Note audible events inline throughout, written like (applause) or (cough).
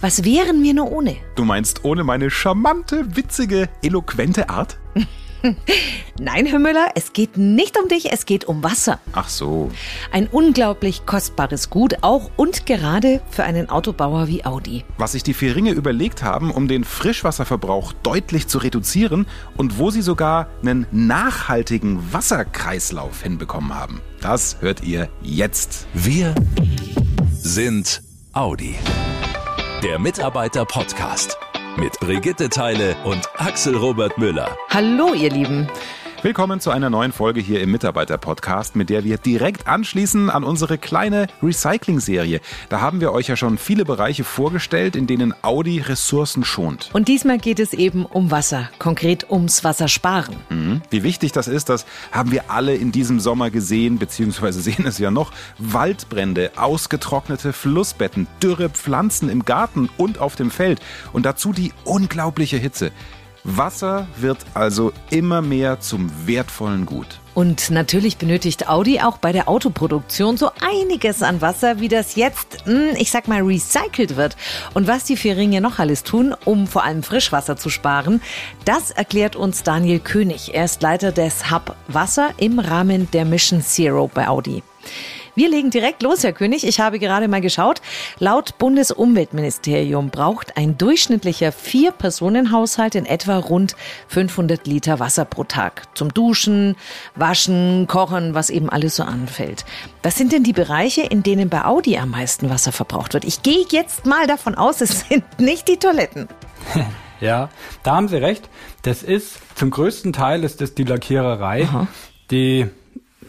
Was wären wir nur ohne? Du meinst ohne meine charmante, witzige, eloquente Art? (laughs) Nein, Herr Müller, es geht nicht um dich, es geht um Wasser. Ach so. Ein unglaublich kostbares Gut, auch und gerade für einen Autobauer wie Audi. Was sich die vier Ringe überlegt haben, um den Frischwasserverbrauch deutlich zu reduzieren und wo sie sogar einen nachhaltigen Wasserkreislauf hinbekommen haben. Das hört ihr jetzt. Wir sind Audi. Der Mitarbeiter-Podcast mit Brigitte Teile und Axel Robert Müller. Hallo, ihr Lieben. Willkommen zu einer neuen Folge hier im Mitarbeiter-Podcast, mit der wir direkt anschließen an unsere kleine Recycling-Serie. Da haben wir euch ja schon viele Bereiche vorgestellt, in denen Audi Ressourcen schont. Und diesmal geht es eben um Wasser, konkret ums Wassersparen. Mhm. Wie wichtig das ist, das haben wir alle in diesem Sommer gesehen, beziehungsweise (laughs) sehen es ja noch. Waldbrände, ausgetrocknete Flussbetten, dürre Pflanzen im Garten und auf dem Feld und dazu die unglaubliche Hitze. Wasser wird also immer mehr zum wertvollen Gut. Und natürlich benötigt Audi auch bei der Autoproduktion so einiges an Wasser, wie das jetzt, hm, ich sag mal, recycelt wird. Und was die vier Ringe noch alles tun, um vor allem Frischwasser zu sparen, das erklärt uns Daniel König. Er ist Leiter des Hub Wasser im Rahmen der Mission Zero bei Audi. Wir legen direkt los, Herr König. Ich habe gerade mal geschaut. Laut Bundesumweltministerium braucht ein durchschnittlicher Vier-Personen-Haushalt in etwa rund 500 Liter Wasser pro Tag. Zum Duschen, Waschen, Kochen, was eben alles so anfällt. Was sind denn die Bereiche, in denen bei Audi am meisten Wasser verbraucht wird? Ich gehe jetzt mal davon aus, es (laughs) sind nicht die Toiletten. (laughs) Ja, da haben Sie recht. Das ist zum größten Teil ist das die Lackiererei, Aha. die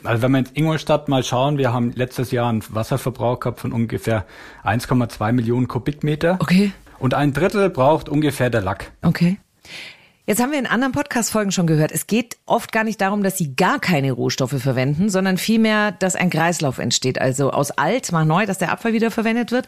also wenn wir in Ingolstadt mal schauen, wir haben letztes Jahr einen Wasserverbrauch gehabt von ungefähr 1,2 Millionen Kubikmeter. Okay. Und ein Drittel braucht ungefähr der Lack. Okay. Jetzt haben wir in anderen Podcast-Folgen schon gehört, es geht oft gar nicht darum, dass sie gar keine Rohstoffe verwenden, sondern vielmehr, dass ein Kreislauf entsteht. Also aus alt mal neu, dass der Abfall wieder verwendet wird,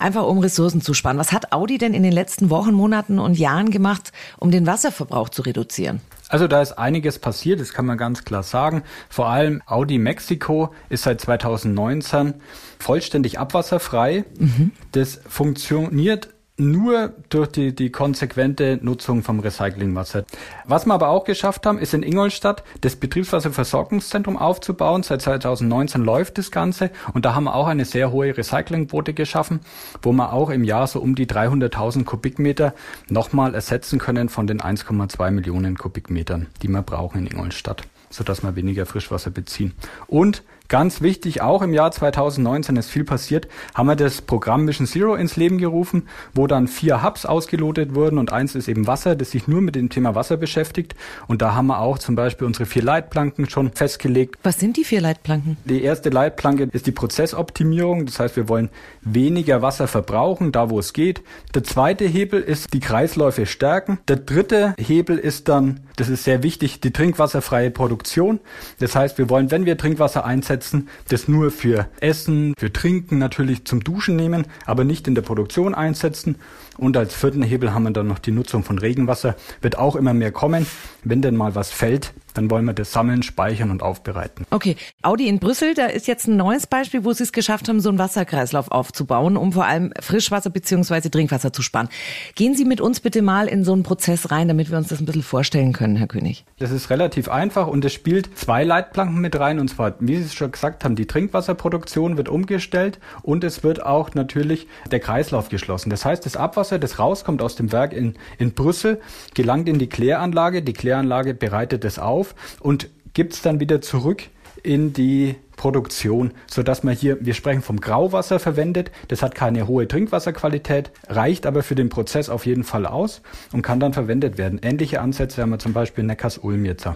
einfach um Ressourcen zu sparen. Was hat Audi denn in den letzten Wochen, Monaten und Jahren gemacht, um den Wasserverbrauch zu reduzieren? Also da ist einiges passiert, das kann man ganz klar sagen. Vor allem Audi Mexico ist seit 2019 vollständig abwasserfrei. Mhm. Das funktioniert nur durch die, die konsequente Nutzung vom Recyclingwasser. Was wir aber auch geschafft haben, ist in Ingolstadt das Betriebswasserversorgungszentrum aufzubauen. Seit 2019 läuft das Ganze und da haben wir auch eine sehr hohe Recyclingquote geschaffen, wo wir auch im Jahr so um die 300.000 Kubikmeter nochmal ersetzen können von den 1,2 Millionen Kubikmetern, die wir brauchen in Ingolstadt, sodass wir weniger Frischwasser beziehen. Und Ganz wichtig, auch im Jahr 2019 ist viel passiert, haben wir das Programm Mission Zero ins Leben gerufen, wo dann vier Hubs ausgelotet wurden und eins ist eben Wasser, das sich nur mit dem Thema Wasser beschäftigt. Und da haben wir auch zum Beispiel unsere vier Leitplanken schon festgelegt. Was sind die vier Leitplanken? Die erste Leitplanke ist die Prozessoptimierung. Das heißt, wir wollen weniger Wasser verbrauchen, da wo es geht. Der zweite Hebel ist die Kreisläufe stärken. Der dritte Hebel ist dann, das ist sehr wichtig, die trinkwasserfreie Produktion. Das heißt, wir wollen, wenn wir Trinkwasser einsetzen, einsetzen, das nur für Essen, für Trinken natürlich zum Duschen nehmen, aber nicht in der Produktion einsetzen. Und als vierten Hebel haben wir dann noch die Nutzung von Regenwasser. Wird auch immer mehr kommen. Wenn denn mal was fällt, dann wollen wir das sammeln, speichern und aufbereiten. Okay. Audi in Brüssel, da ist jetzt ein neues Beispiel, wo sie es geschafft haben, so einen Wasserkreislauf aufzubauen, um vor allem Frischwasser bzw. Trinkwasser zu sparen. Gehen Sie mit uns bitte mal in so einen Prozess rein, damit wir uns das ein bisschen vorstellen können, Herr König. Das ist relativ einfach und es spielt zwei Leitplanken mit rein. Und zwar, wie Sie es schon gesagt haben, die Trinkwasserproduktion wird umgestellt und es wird auch natürlich der Kreislauf geschlossen. Das heißt, das Abwasser Abwasser, das rauskommt aus dem Werk in, in Brüssel, gelangt in die Kläranlage. Die Kläranlage bereitet es auf und gibt es dann wieder zurück in die Produktion, so dass man hier, wir sprechen vom Grauwasser verwendet. Das hat keine hohe Trinkwasserqualität, reicht aber für den Prozess auf jeden Fall aus und kann dann verwendet werden. Ähnliche Ansätze haben wir zum Beispiel Neckars-Ulm jetzt.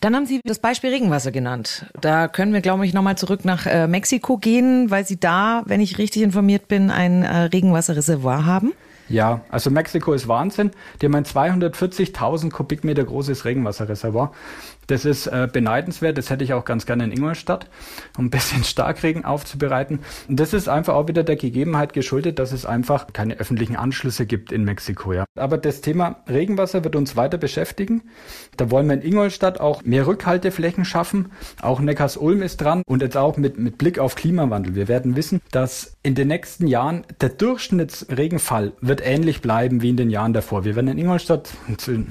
Dann haben Sie das Beispiel Regenwasser genannt. Da können wir, glaube ich, nochmal zurück nach äh, Mexiko gehen, weil Sie da, wenn ich richtig informiert bin, ein äh, Regenwasserreservoir haben. Ja, also Mexiko ist Wahnsinn. Die haben ein 240.000 Kubikmeter großes Regenwasserreservoir. Das ist äh, beneidenswert. Das hätte ich auch ganz gerne in Ingolstadt, um ein bisschen Starkregen aufzubereiten. Und das ist einfach auch wieder der Gegebenheit geschuldet, dass es einfach keine öffentlichen Anschlüsse gibt in Mexiko. Ja. Aber das Thema Regenwasser wird uns weiter beschäftigen. Da wollen wir in Ingolstadt auch mehr Rückhalteflächen schaffen. Auch Neckars-Ulm ist dran und jetzt auch mit, mit Blick auf Klimawandel. Wir werden wissen, dass in den nächsten Jahren der Durchschnittsregenfall wird ähnlich bleiben wie in den Jahren davor. Wir werden in Ingolstadt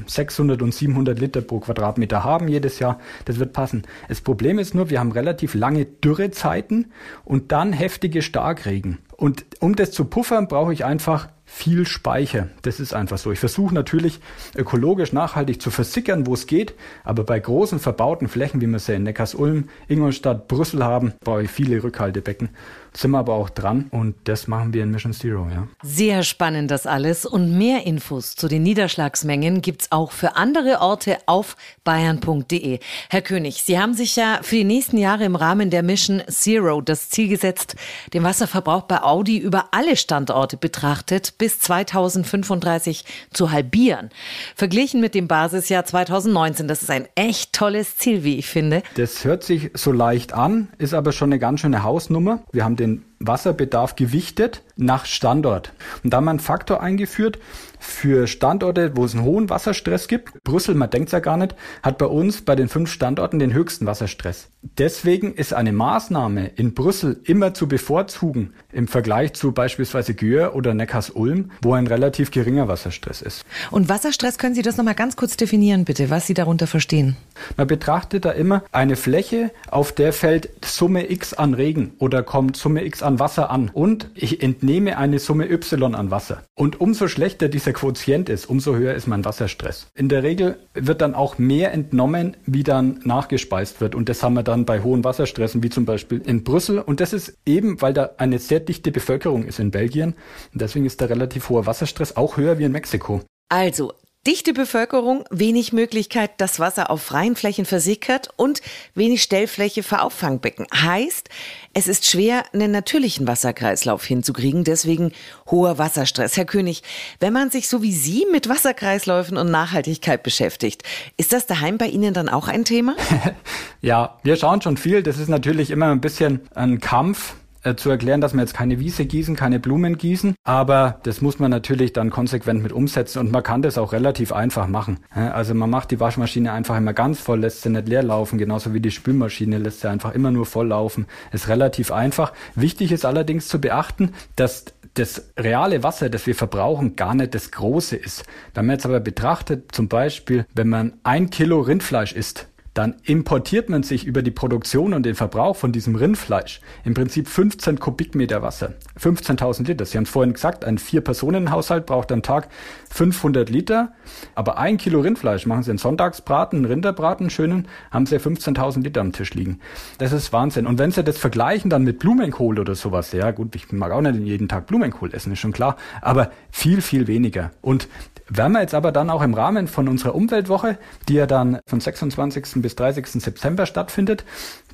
600 und 700 Liter pro Quadratmeter haben jedes Jahr. Das wird passen. Das Problem ist nur, wir haben relativ lange Dürrezeiten und dann heftige Starkregen. Und um das zu puffern, brauche ich einfach viel Speicher. Das ist einfach so. Ich versuche natürlich ökologisch nachhaltig zu versickern, wo es geht, aber bei großen verbauten Flächen, wie wir sie in Neckars-Ulm, Ingolstadt, Brüssel haben, brauche ich viele Rückhaltebecken sind wir aber auch dran und das machen wir in Mission Zero, ja. Sehr spannend das alles und mehr Infos zu den Niederschlagsmengen gibt's auch für andere Orte auf bayern.de. Herr König, Sie haben sich ja für die nächsten Jahre im Rahmen der Mission Zero das Ziel gesetzt, den Wasserverbrauch bei Audi über alle Standorte betrachtet bis 2035 zu halbieren. Verglichen mit dem Basisjahr 2019, das ist ein echt tolles Ziel, wie ich finde. Das hört sich so leicht an, ist aber schon eine ganz schöne Hausnummer. Wir haben den Wasserbedarf gewichtet nach Standort. Und da haben wir einen Faktor eingeführt für Standorte, wo es einen hohen Wasserstress gibt. Brüssel, man denkt ja gar nicht, hat bei uns bei den fünf Standorten den höchsten Wasserstress. Deswegen ist eine Maßnahme in Brüssel immer zu bevorzugen im Vergleich zu beispielsweise Gür oder Neckars-Ulm, wo ein relativ geringer Wasserstress ist. Und Wasserstress, können Sie das nochmal ganz kurz definieren, bitte, was Sie darunter verstehen? Man betrachtet da immer eine Fläche, auf der fällt Summe X an Regen oder kommt Summe X an Wasser an und ich entnehme eine Summe Y an Wasser. Und umso schlechter dieser Quotient ist, umso höher ist mein Wasserstress. In der Regel wird dann auch mehr entnommen, wie dann nachgespeist wird. Und das haben wir dann bei hohen Wasserstressen, wie zum Beispiel in Brüssel. Und das ist eben, weil da eine sehr dichte Bevölkerung ist in Belgien. Und deswegen ist der relativ hoher Wasserstress auch höher wie in Mexiko. Also, Dichte Bevölkerung, wenig Möglichkeit, dass Wasser auf freien Flächen versickert und wenig Stellfläche für Auffangbecken. Heißt, es ist schwer, einen natürlichen Wasserkreislauf hinzukriegen, deswegen hoher Wasserstress. Herr König, wenn man sich so wie Sie mit Wasserkreisläufen und Nachhaltigkeit beschäftigt, ist das daheim bei Ihnen dann auch ein Thema? (laughs) ja, wir schauen schon viel. Das ist natürlich immer ein bisschen ein Kampf äh, zu erklären, dass wir jetzt keine Wiese gießen, keine Blumen gießen, aber das muss man natürlich dann konsequent mit umsetzen und man kann das auch relativ einfach machen. Also man macht die Waschmaschine einfach immer ganz voll, lässt sie nicht leer laufen, genauso wie die Spülmaschine lässt sie einfach immer nur voll laufen. Ist relativ einfach. Wichtig ist allerdings zu beachten, dass das reale Wasser, das wir verbrauchen, gar nicht das große ist. Wenn man jetzt aber betrachtet, zum Beispiel, wenn man ein Kilo Rindfleisch isst, dann importiert man sich über die Produktion und den Verbrauch von diesem Rindfleisch im Prinzip 15 Kubikmeter Wasser. 15.000 Liter. Sie haben es vorhin gesagt, ein Vier-Personen-Haushalt braucht am Tag 500 Liter. Aber ein Kilo Rindfleisch, machen Sie einen Sonntagsbraten, einen Rinderbraten, schönen, haben Sie 15.000 Liter am Tisch liegen. Das ist Wahnsinn. Und wenn Sie das vergleichen dann mit Blumenkohl oder sowas, ja gut, ich mag auch nicht jeden Tag Blumenkohl essen, ist schon klar, aber viel, viel weniger. Und werden wir jetzt aber dann auch im Rahmen von unserer Umweltwoche, die ja dann von 26. bis 30. September stattfindet,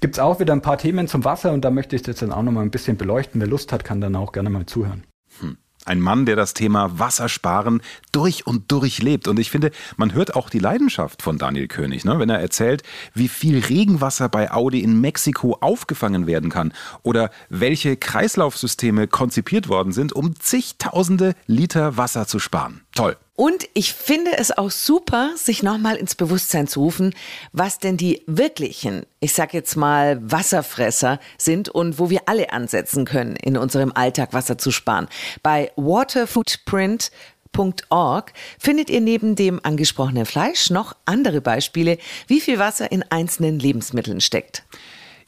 gibt's auch wieder ein paar Themen zum Wasser und da möchte ich jetzt dann auch noch mal ein bisschen beleuchten. Wer Lust hat, kann dann auch gerne mal zuhören. Hm. Ein Mann, der das Thema Wassersparen durch und durch lebt. Und ich finde, man hört auch die Leidenschaft von Daniel König, ne? wenn er erzählt, wie viel Regenwasser bei Audi in Mexiko aufgefangen werden kann oder welche Kreislaufsysteme konzipiert worden sind, um zigtausende Liter Wasser zu sparen. Toll. Und ich finde es auch super, sich nochmal ins Bewusstsein zu rufen, was denn die wirklichen, ich sag jetzt mal, Wasserfresser sind und wo wir alle ansetzen können, in unserem Alltag Wasser zu sparen. Bei waterfootprint.org findet ihr neben dem angesprochenen Fleisch noch andere Beispiele, wie viel Wasser in einzelnen Lebensmitteln steckt.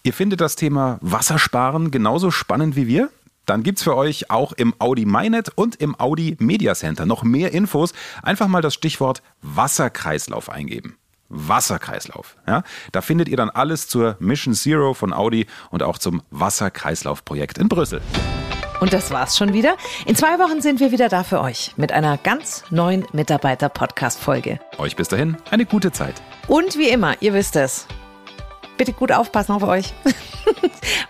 Ihr findet das Thema Wassersparen genauso spannend wie wir? Dann gibt es für euch auch im Audi MyNet und im Audi Media Center noch mehr Infos. Einfach mal das Stichwort Wasserkreislauf eingeben. Wasserkreislauf. Ja? Da findet ihr dann alles zur Mission Zero von Audi und auch zum Wasserkreislaufprojekt in Brüssel. Und das war's schon wieder. In zwei Wochen sind wir wieder da für euch mit einer ganz neuen Mitarbeiter-Podcast-Folge. Euch bis dahin eine gute Zeit. Und wie immer, ihr wisst es. Bitte gut aufpassen auf euch. (laughs)